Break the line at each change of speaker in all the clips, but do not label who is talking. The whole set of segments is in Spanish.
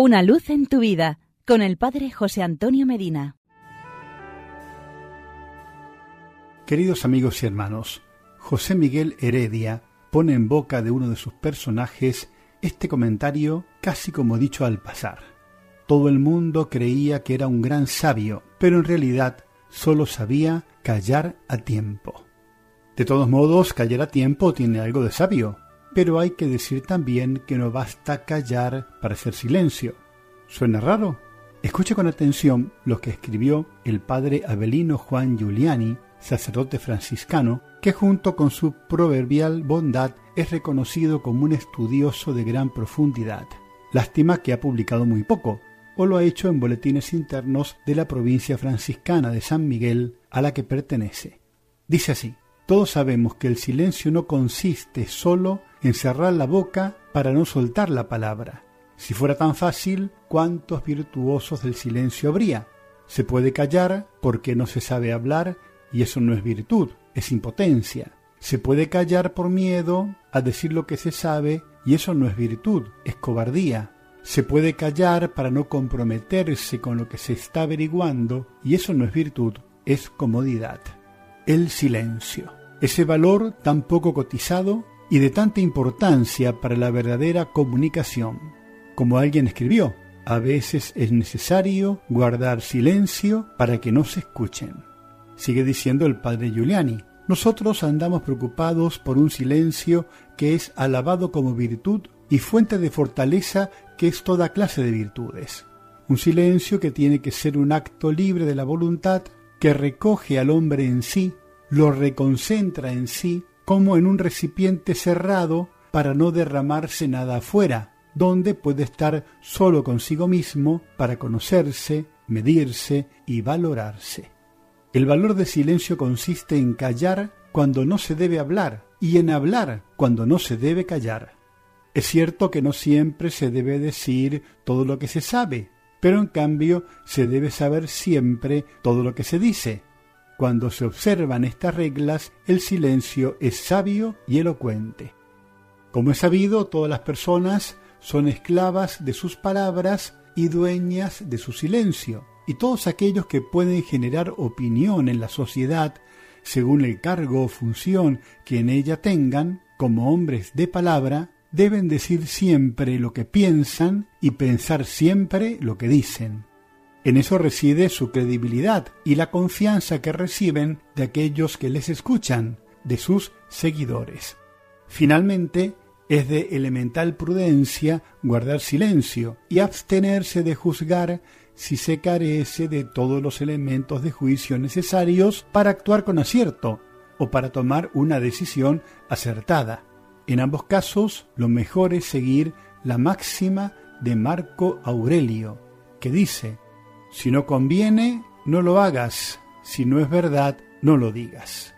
Una luz en tu vida con el Padre José Antonio Medina.
Queridos amigos y hermanos, José Miguel Heredia pone en boca de uno de sus personajes este comentario casi como dicho al pasar. Todo el mundo creía que era un gran sabio, pero en realidad solo sabía callar a tiempo. De todos modos, callar a tiempo tiene algo de sabio, pero hay que decir también que no basta callar para hacer silencio. ¿Suena raro? Escuche con atención lo que escribió el padre Abelino Juan Giuliani, sacerdote franciscano, que junto con su proverbial bondad es reconocido como un estudioso de gran profundidad. Lástima que ha publicado muy poco, o lo ha hecho en boletines internos de la provincia franciscana de San Miguel a la que pertenece. Dice así, todos sabemos que el silencio no consiste solo en cerrar la boca para no soltar la palabra. Si fuera tan fácil, ¿cuántos virtuosos del silencio habría? Se puede callar porque no se sabe hablar y eso no es virtud, es impotencia. Se puede callar por miedo a decir lo que se sabe y eso no es virtud, es cobardía. Se puede callar para no comprometerse con lo que se está averiguando y eso no es virtud, es comodidad. El silencio. Ese valor tan poco cotizado y de tanta importancia para la verdadera comunicación. Como alguien escribió, a veces es necesario guardar silencio para que no se escuchen. Sigue diciendo el padre Giuliani, nosotros andamos preocupados por un silencio que es alabado como virtud y fuente de fortaleza que es toda clase de virtudes. Un silencio que tiene que ser un acto libre de la voluntad que recoge al hombre en sí, lo reconcentra en sí como en un recipiente cerrado para no derramarse nada afuera, donde puede estar solo consigo mismo para conocerse, medirse y valorarse. El valor de silencio consiste en callar cuando no se debe hablar y en hablar cuando no se debe callar. Es cierto que no siempre se debe decir todo lo que se sabe, pero en cambio se debe saber siempre todo lo que se dice, cuando se observan estas reglas, el silencio es sabio y elocuente. Como es sabido, todas las personas son esclavas de sus palabras y dueñas de su silencio, y todos aquellos que pueden generar opinión en la sociedad, según el cargo o función que en ella tengan, como hombres de palabra, deben decir siempre lo que piensan y pensar siempre lo que dicen. En eso reside su credibilidad y la confianza que reciben de aquellos que les escuchan, de sus seguidores. Finalmente, es de elemental prudencia guardar silencio y abstenerse de juzgar si se carece de todos los elementos de juicio necesarios para actuar con acierto o para tomar una decisión acertada. En ambos casos, lo mejor es seguir la máxima de Marco Aurelio, que dice, si no conviene, no lo hagas. Si no es verdad, no lo digas.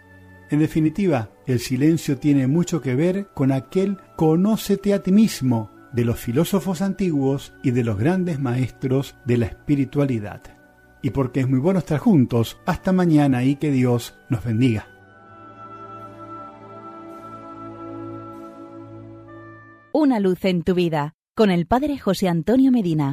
En definitiva, el silencio tiene mucho que ver con aquel conócete a ti mismo de los filósofos antiguos y de los grandes maestros de la espiritualidad. Y porque es muy bueno estar juntos, hasta mañana y que Dios nos bendiga.
Una luz en tu vida con el Padre José Antonio Medina.